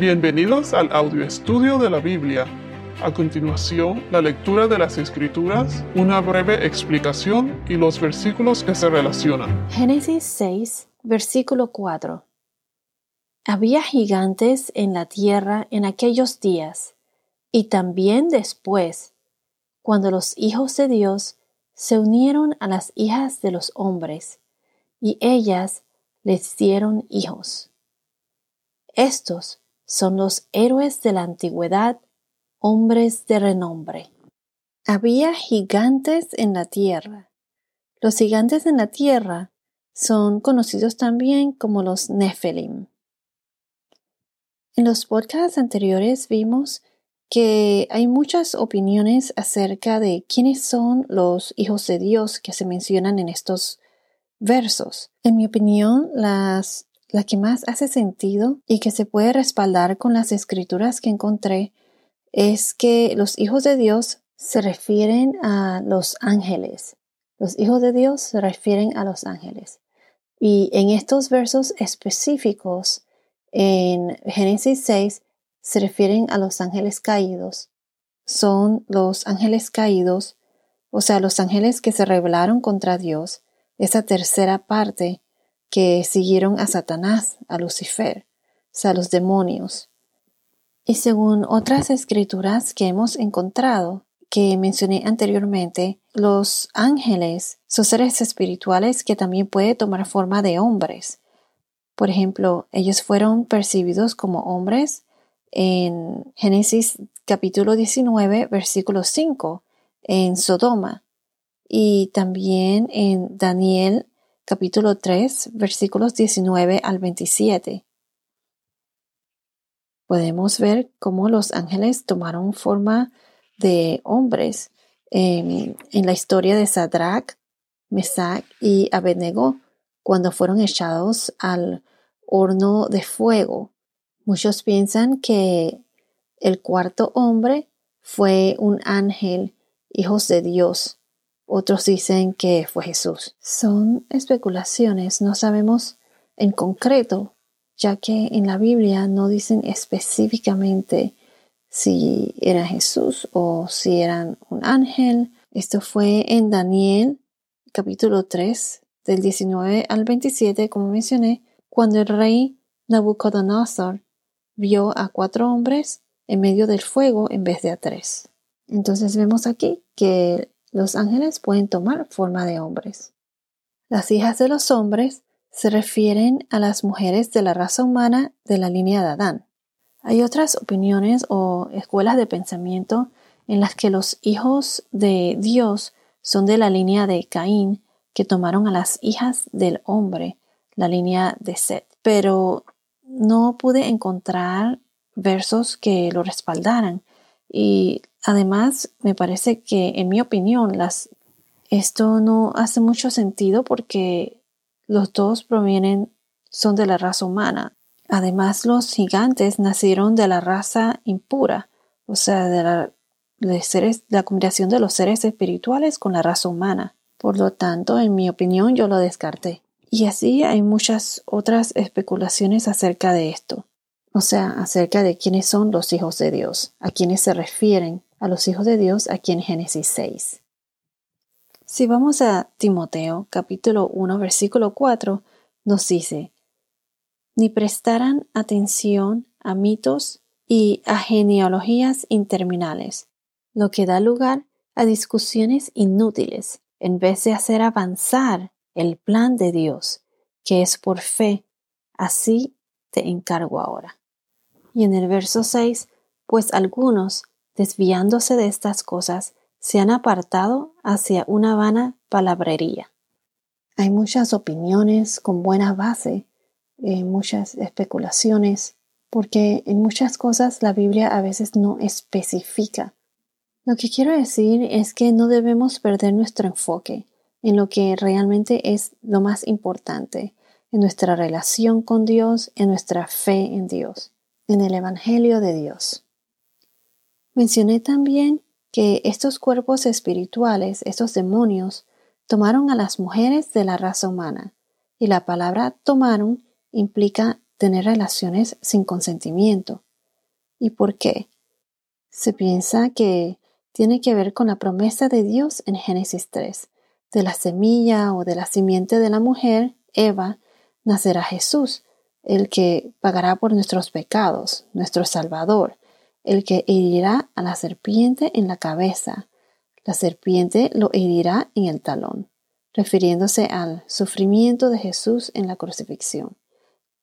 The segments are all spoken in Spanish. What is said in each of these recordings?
Bienvenidos al audio estudio de la Biblia. A continuación, la lectura de las Escrituras, una breve explicación y los versículos que se relacionan. Génesis 6, versículo 4. Había gigantes en la tierra en aquellos días, y también después, cuando los hijos de Dios se unieron a las hijas de los hombres, y ellas les dieron hijos. Estos son los héroes de la antigüedad, hombres de renombre. Había gigantes en la tierra. Los gigantes en la tierra son conocidos también como los Nephilim. En los podcasts anteriores vimos que hay muchas opiniones acerca de quiénes son los hijos de Dios que se mencionan en estos versos. En mi opinión, las, la que más hace sentido y que se puede respaldar con las escrituras que encontré es que los hijos de Dios se refieren a los ángeles. Los hijos de Dios se refieren a los ángeles. Y en estos versos específicos, en Génesis 6, se refieren a los ángeles caídos. Son los ángeles caídos, o sea, los ángeles que se rebelaron contra Dios, esa tercera parte que siguieron a Satanás, a Lucifer, o sea, los demonios. Y según otras escrituras que hemos encontrado, que mencioné anteriormente, los ángeles son seres espirituales que también pueden tomar forma de hombres. Por ejemplo, ellos fueron percibidos como hombres en Génesis capítulo 19, versículo 5, en Sodoma, y también en Daniel capítulo 3, versículos 19 al 27. Podemos ver cómo los ángeles tomaron forma de hombres en, la historia de Sadrach, Mesach y Abednego cuando fueron echados al horno de fuego Muchos piensan que el cuarto hombre fue un ángel, hijos de Dios. Otros dicen que fue Jesús. Son especulaciones, no sabemos en concreto, ya que en la Biblia no dicen específicamente si era Jesús o si eran un ángel. Esto fue en Daniel capítulo 3 del 19 al 27, como mencioné, cuando el rey Nabucodonosor vio a cuatro hombres en medio del fuego en vez de a tres. Entonces vemos aquí que los ángeles pueden tomar forma de hombres. Las hijas de los hombres se refieren a las mujeres de la raza humana de la línea de Adán. Hay otras opiniones o escuelas de pensamiento en las que los hijos de Dios son de la línea de Caín, que tomaron a las hijas del hombre, la línea de Seth. Pero no pude encontrar versos que lo respaldaran. Y además me parece que, en mi opinión, las, esto no hace mucho sentido porque los dos provienen, son de la raza humana. Además, los gigantes nacieron de la raza impura, o sea, de la, seres, la combinación de los seres espirituales con la raza humana. Por lo tanto, en mi opinión, yo lo descarté. Y así hay muchas otras especulaciones acerca de esto, o sea, acerca de quiénes son los hijos de Dios, a quienes se refieren a los hijos de Dios aquí en Génesis 6. Si vamos a Timoteo capítulo 1 versículo 4, nos dice, ni prestarán atención a mitos y a genealogías interminables, lo que da lugar a discusiones inútiles, en vez de hacer avanzar el plan de Dios, que es por fe. Así te encargo ahora. Y en el verso 6, pues algunos, desviándose de estas cosas, se han apartado hacia una vana palabrería. Hay muchas opiniones con buena base, eh, muchas especulaciones, porque en muchas cosas la Biblia a veces no especifica. Lo que quiero decir es que no debemos perder nuestro enfoque en lo que realmente es lo más importante, en nuestra relación con Dios, en nuestra fe en Dios, en el Evangelio de Dios. Mencioné también que estos cuerpos espirituales, estos demonios, tomaron a las mujeres de la raza humana, y la palabra tomaron implica tener relaciones sin consentimiento. ¿Y por qué? Se piensa que tiene que ver con la promesa de Dios en Génesis 3. De la semilla o de la simiente de la mujer, Eva, nacerá Jesús, el que pagará por nuestros pecados, nuestro Salvador, el que herirá a la serpiente en la cabeza. La serpiente lo herirá en el talón, refiriéndose al sufrimiento de Jesús en la crucifixión.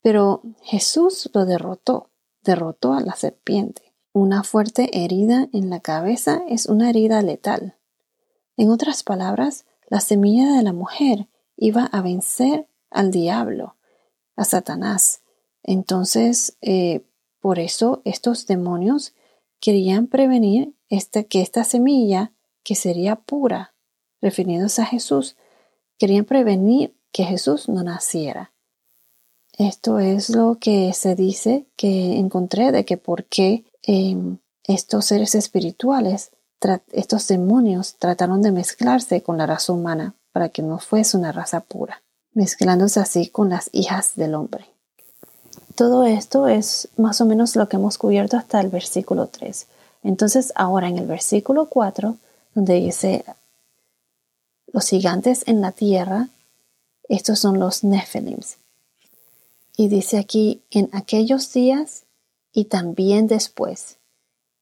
Pero Jesús lo derrotó, derrotó a la serpiente. Una fuerte herida en la cabeza es una herida letal. En otras palabras, la semilla de la mujer iba a vencer al diablo, a Satanás. Entonces, eh, por eso estos demonios querían prevenir que esta semilla, que sería pura, refiriéndose a Jesús, querían prevenir que Jesús no naciera. Esto es lo que se dice que encontré de que por qué em, estos seres espirituales, estos demonios, trataron de mezclarse con la raza humana para que no fuese una raza pura, mezclándose así con las hijas del hombre. Todo esto es más o menos lo que hemos cubierto hasta el versículo 3. Entonces ahora en el versículo 4, donde dice los gigantes en la tierra, estos son los Nephilims. Y dice aquí, en aquellos días y también después.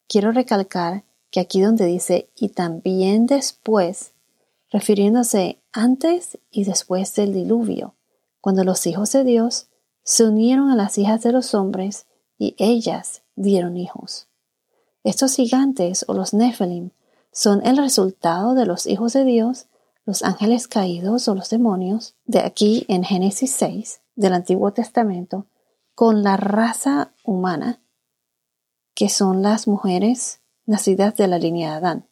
Quiero recalcar que aquí donde dice y también después, refiriéndose antes y después del diluvio, cuando los hijos de Dios se unieron a las hijas de los hombres y ellas dieron hijos. Estos gigantes o los Nephilim son el resultado de los hijos de Dios, los ángeles caídos o los demonios, de aquí en Génesis 6 del Antiguo Testamento, con la raza humana, que son las mujeres nacidas de la línea de Adán.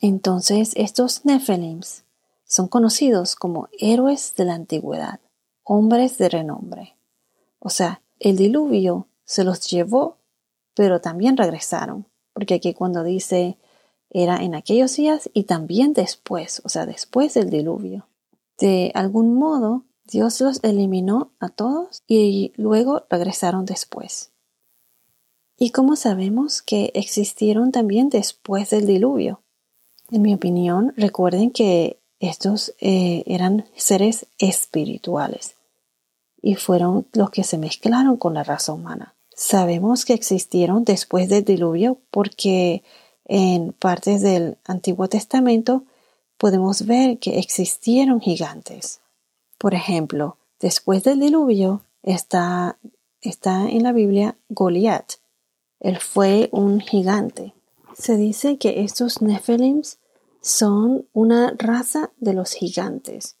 Entonces estos Nephilims son conocidos como héroes de la antigüedad hombres de renombre. O sea, el diluvio se los llevó, pero también regresaron, porque aquí cuando dice era en aquellos días y también después, o sea, después del diluvio. De algún modo, Dios los eliminó a todos y luego regresaron después. ¿Y cómo sabemos que existieron también después del diluvio? En mi opinión, recuerden que estos eh, eran seres espirituales y fueron los que se mezclaron con la raza humana. Sabemos que existieron después del diluvio porque en partes del Antiguo Testamento podemos ver que existieron gigantes. Por ejemplo, después del diluvio está, está en la Biblia Goliat. Él fue un gigante. Se dice que estos Nephilims son una raza de los gigantes.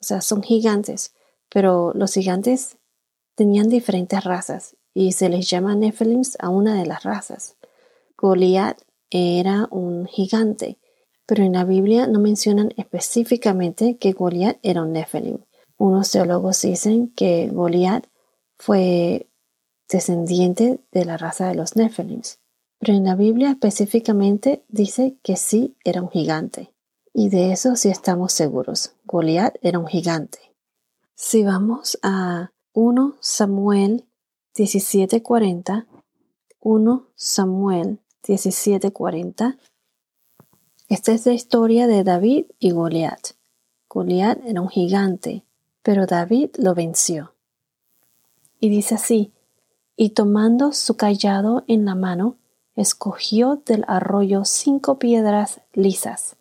O sea, son gigantes pero los gigantes tenían diferentes razas y se les llama Nephilims a una de las razas. Goliat era un gigante, pero en la Biblia no mencionan específicamente que Goliat era un Nephilim. Unos teólogos dicen que Goliat fue descendiente de la raza de los Nephilims, pero en la Biblia específicamente dice que sí era un gigante. Y de eso sí estamos seguros. Goliat era un gigante. Si vamos a 1 Samuel 17:40, 1 Samuel 17:40, esta es la historia de David y Goliat. Goliat era un gigante, pero David lo venció. Y dice así, y tomando su callado en la mano, escogió del arroyo cinco piedras lisas,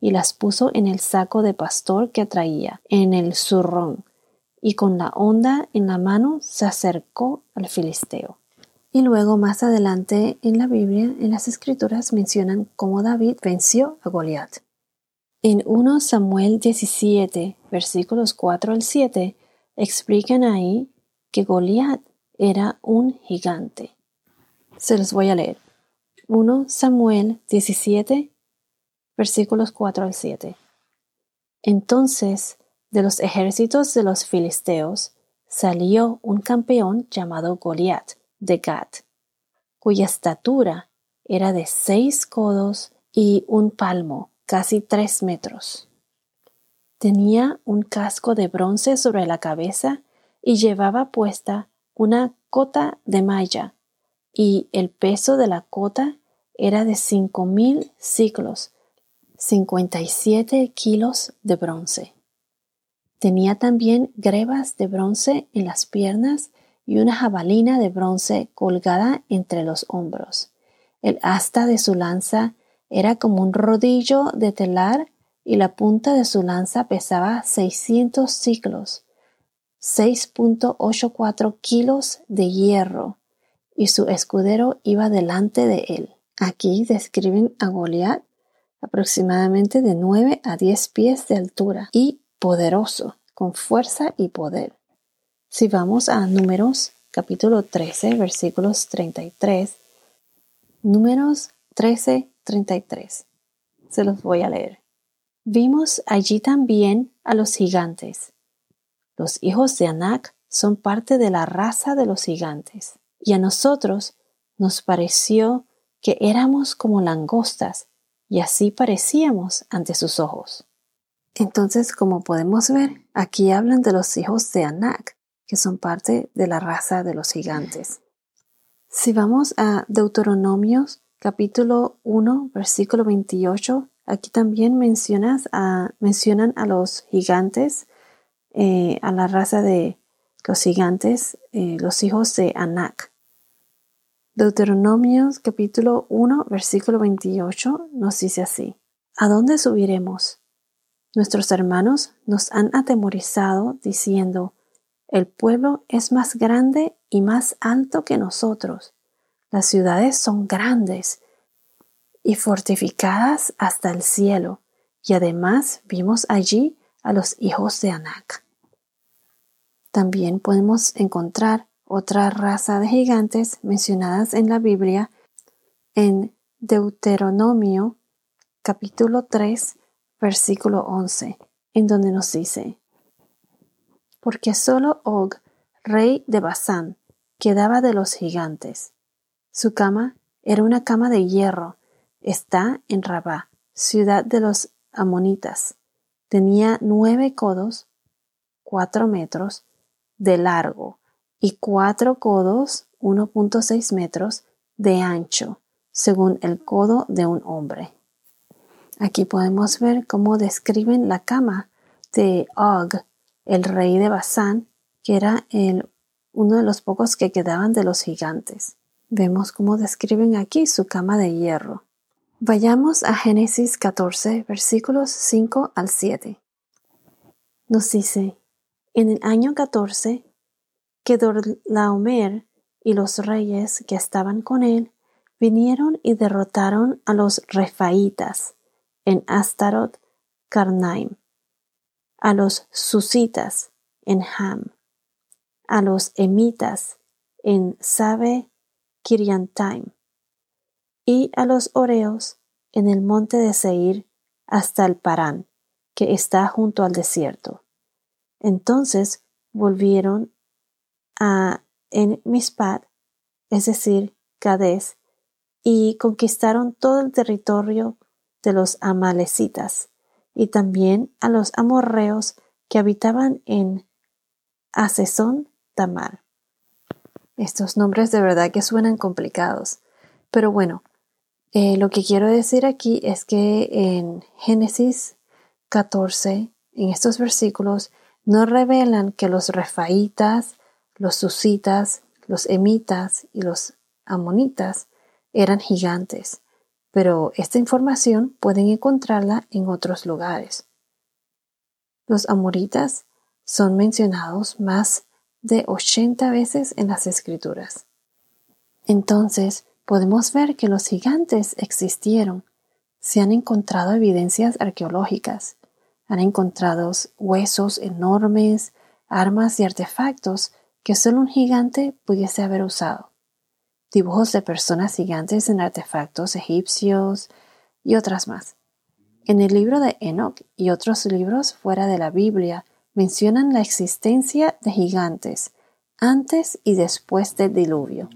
y las puso en el saco de pastor que traía, en el zurrón, y con la onda en la mano se acercó al filisteo. Y luego más adelante en la Biblia, en las escrituras mencionan cómo David venció a Goliat. En 1 Samuel 17, versículos 4 al 7, explican ahí que Goliat era un gigante. Se los voy a leer. 1 Samuel 17, versículos 4 al 7. Entonces de los ejércitos de los filisteos salió un campeón llamado Goliat de Gat, cuya estatura era de seis codos y un palmo, casi tres metros. Tenía un casco de bronce sobre la cabeza y llevaba puesta una cota de malla, y el peso de la cota era de cinco mil ciclos, 57 kilos de bronce. Tenía también grebas de bronce en las piernas y una jabalina de bronce colgada entre los hombros. El asta de su lanza era como un rodillo de telar y la punta de su lanza pesaba 600 ciclos, 6.84 kilos de hierro, y su escudero iba delante de él. Aquí describen a Goliat aproximadamente de 9 a 10 pies de altura y poderoso, con fuerza y poder. Si vamos a Números capítulo 13, versículos 33, Números 13, 33. Se los voy a leer. Vimos allí también a los gigantes. Los hijos de Anak son parte de la raza de los gigantes, y a nosotros nos pareció que éramos como langostas, y así parecíamos ante sus ojos. Entonces, como podemos ver, aquí hablan de los hijos de Anak, que son parte de la raza de los gigantes. Si vamos a Deuteronomios capítulo 1, versículo 28, aquí también mencionan a los gigantes, eh, a la raza de los gigantes, eh, los hijos de Anak. Deuteronomios capítulo 1, versículo 28 nos dice así, ¿A dónde subiremos? Nuestros hermanos nos han atemorizado diciendo, el pueblo es más grande y más alto que nosotros. Las ciudades son grandes y fortificadas hasta el cielo, y además vimos allí a los hijos de Anak. También podemos encontrar otra raza de gigantes mencionadas en la Biblia en Deuteronomio capítulo 3 versículo 11, en donde nos dice, porque solo Og, rey de Basán, quedaba de los gigantes. Su cama era una cama de hierro. Está en Rabá, ciudad de los amonitas. Tenía nueve codos, cuatro metros, de largo y cuatro codos, 1.6 metros, de ancho, según el codo de un hombre. Aquí podemos ver cómo describen la cama de Og, el rey de Basán, que era el, uno de los pocos que quedaban de los gigantes. Vemos cómo describen aquí su cama de hierro. Vayamos a Génesis 14, versículos 5 al 7. Nos dice, en el año 14, que Dorlaomer y los reyes que estaban con él vinieron y derrotaron a los refaitas en Astaroth Karnaim. A los susitas en Ham, a los emitas en Sabe Kiriantaim, y a los oreos en el monte de Seir hasta el Parán, que está junto al desierto. Entonces volvieron a en Mispat, es decir, Cades, y conquistaron todo el territorio de los amalecitas y también a los amorreos que habitaban en Asesón Tamar. Estos nombres de verdad que suenan complicados, pero bueno, eh, lo que quiero decir aquí es que en Génesis 14, en estos versículos, no revelan que los refaitas, los susitas, los emitas y los amonitas eran gigantes, pero esta información pueden encontrarla en otros lugares. Los amoritas son mencionados más de 80 veces en las escrituras. Entonces, podemos ver que los gigantes existieron. Se han encontrado evidencias arqueológicas, han encontrado huesos enormes, armas y artefactos que solo un gigante pudiese haber usado dibujos de personas gigantes en artefactos egipcios y otras más. En el libro de Enoch y otros libros fuera de la Biblia mencionan la existencia de gigantes antes y después del diluvio.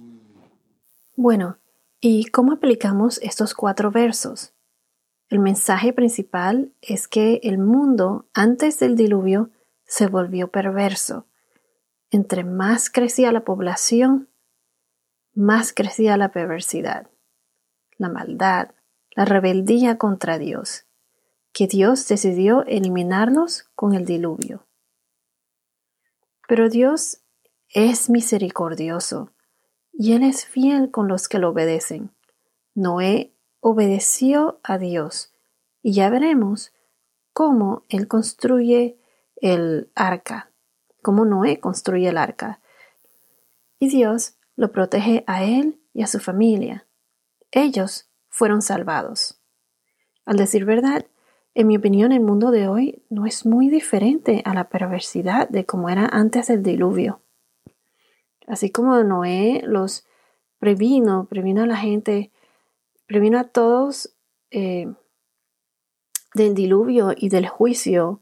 Bueno, ¿y cómo aplicamos estos cuatro versos? El mensaje principal es que el mundo antes del diluvio se volvió perverso. Entre más crecía la población, más crecía la perversidad, la maldad, la rebeldía contra Dios, que Dios decidió eliminarlos con el diluvio. Pero Dios es misericordioso y Él es fiel con los que lo obedecen. Noé obedeció a Dios y ya veremos cómo Él construye el arca, cómo Noé construye el arca. Y Dios lo protege a Él y a su familia. Ellos fueron salvados. Al decir verdad, en mi opinión, el mundo de hoy no es muy diferente a la perversidad de como era antes del diluvio. Así como Noé los previno, previno a la gente, previno a todos eh, del diluvio y del juicio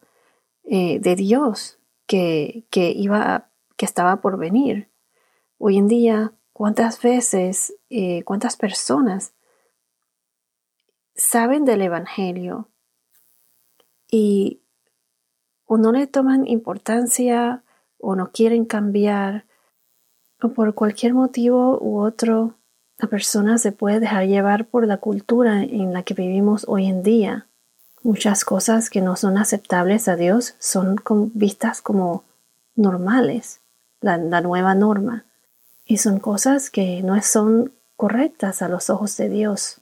eh, de Dios que, que, iba, que estaba por venir. Hoy en día, ¿cuántas veces, eh, cuántas personas saben del Evangelio y o no le toman importancia o no quieren cambiar o por cualquier motivo u otro, la persona se puede dejar llevar por la cultura en la que vivimos hoy en día. Muchas cosas que no son aceptables a Dios son vistas como normales, la, la nueva norma, y son cosas que no son correctas a los ojos de Dios.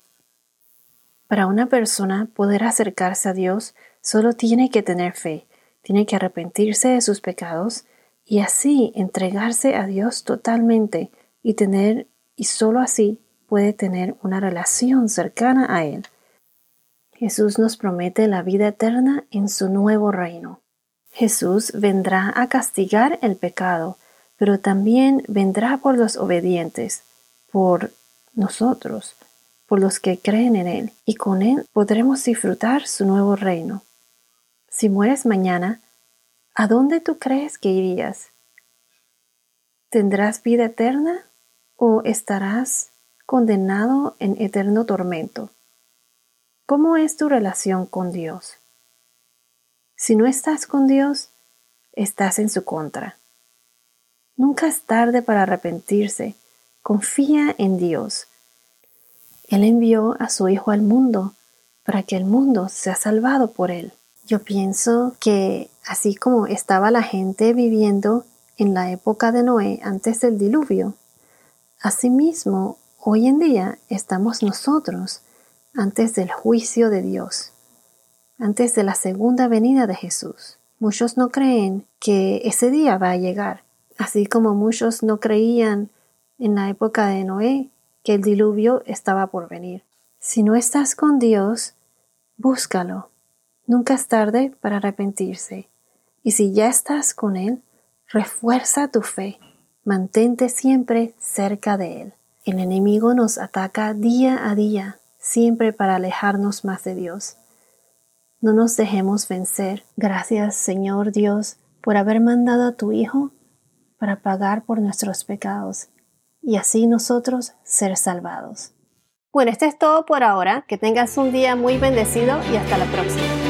Para una persona poder acercarse a Dios solo tiene que tener fe, tiene que arrepentirse de sus pecados y así entregarse a Dios totalmente y tener y solo así puede tener una relación cercana a Él. Jesús nos promete la vida eterna en su nuevo reino. Jesús vendrá a castigar el pecado, pero también vendrá por los obedientes, por nosotros, por los que creen en Él, y con Él podremos disfrutar su nuevo reino. Si mueres mañana, ¿a dónde tú crees que irías? ¿Tendrás vida eterna o estarás condenado en eterno tormento? ¿Cómo es tu relación con Dios? Si no estás con Dios, estás en su contra. Nunca es tarde para arrepentirse. Confía en Dios él envió a su Hijo al mundo para que el mundo sea salvado por Él. Yo pienso que así como estaba la gente viviendo en la época de Noé antes del diluvio, asimismo hoy en día estamos nosotros antes del juicio de Dios, antes de la segunda venida de Jesús. Muchos no creen que ese día va a llegar, así como muchos no creían en la época de Noé que el diluvio estaba por venir. Si no estás con Dios, búscalo. Nunca es tarde para arrepentirse. Y si ya estás con Él, refuerza tu fe. Mantente siempre cerca de Él. El enemigo nos ataca día a día, siempre para alejarnos más de Dios. No nos dejemos vencer. Gracias, Señor Dios, por haber mandado a tu Hijo para pagar por nuestros pecados y así nosotros ser salvados. Bueno, esto es todo por ahora. Que tengas un día muy bendecido y hasta la próxima.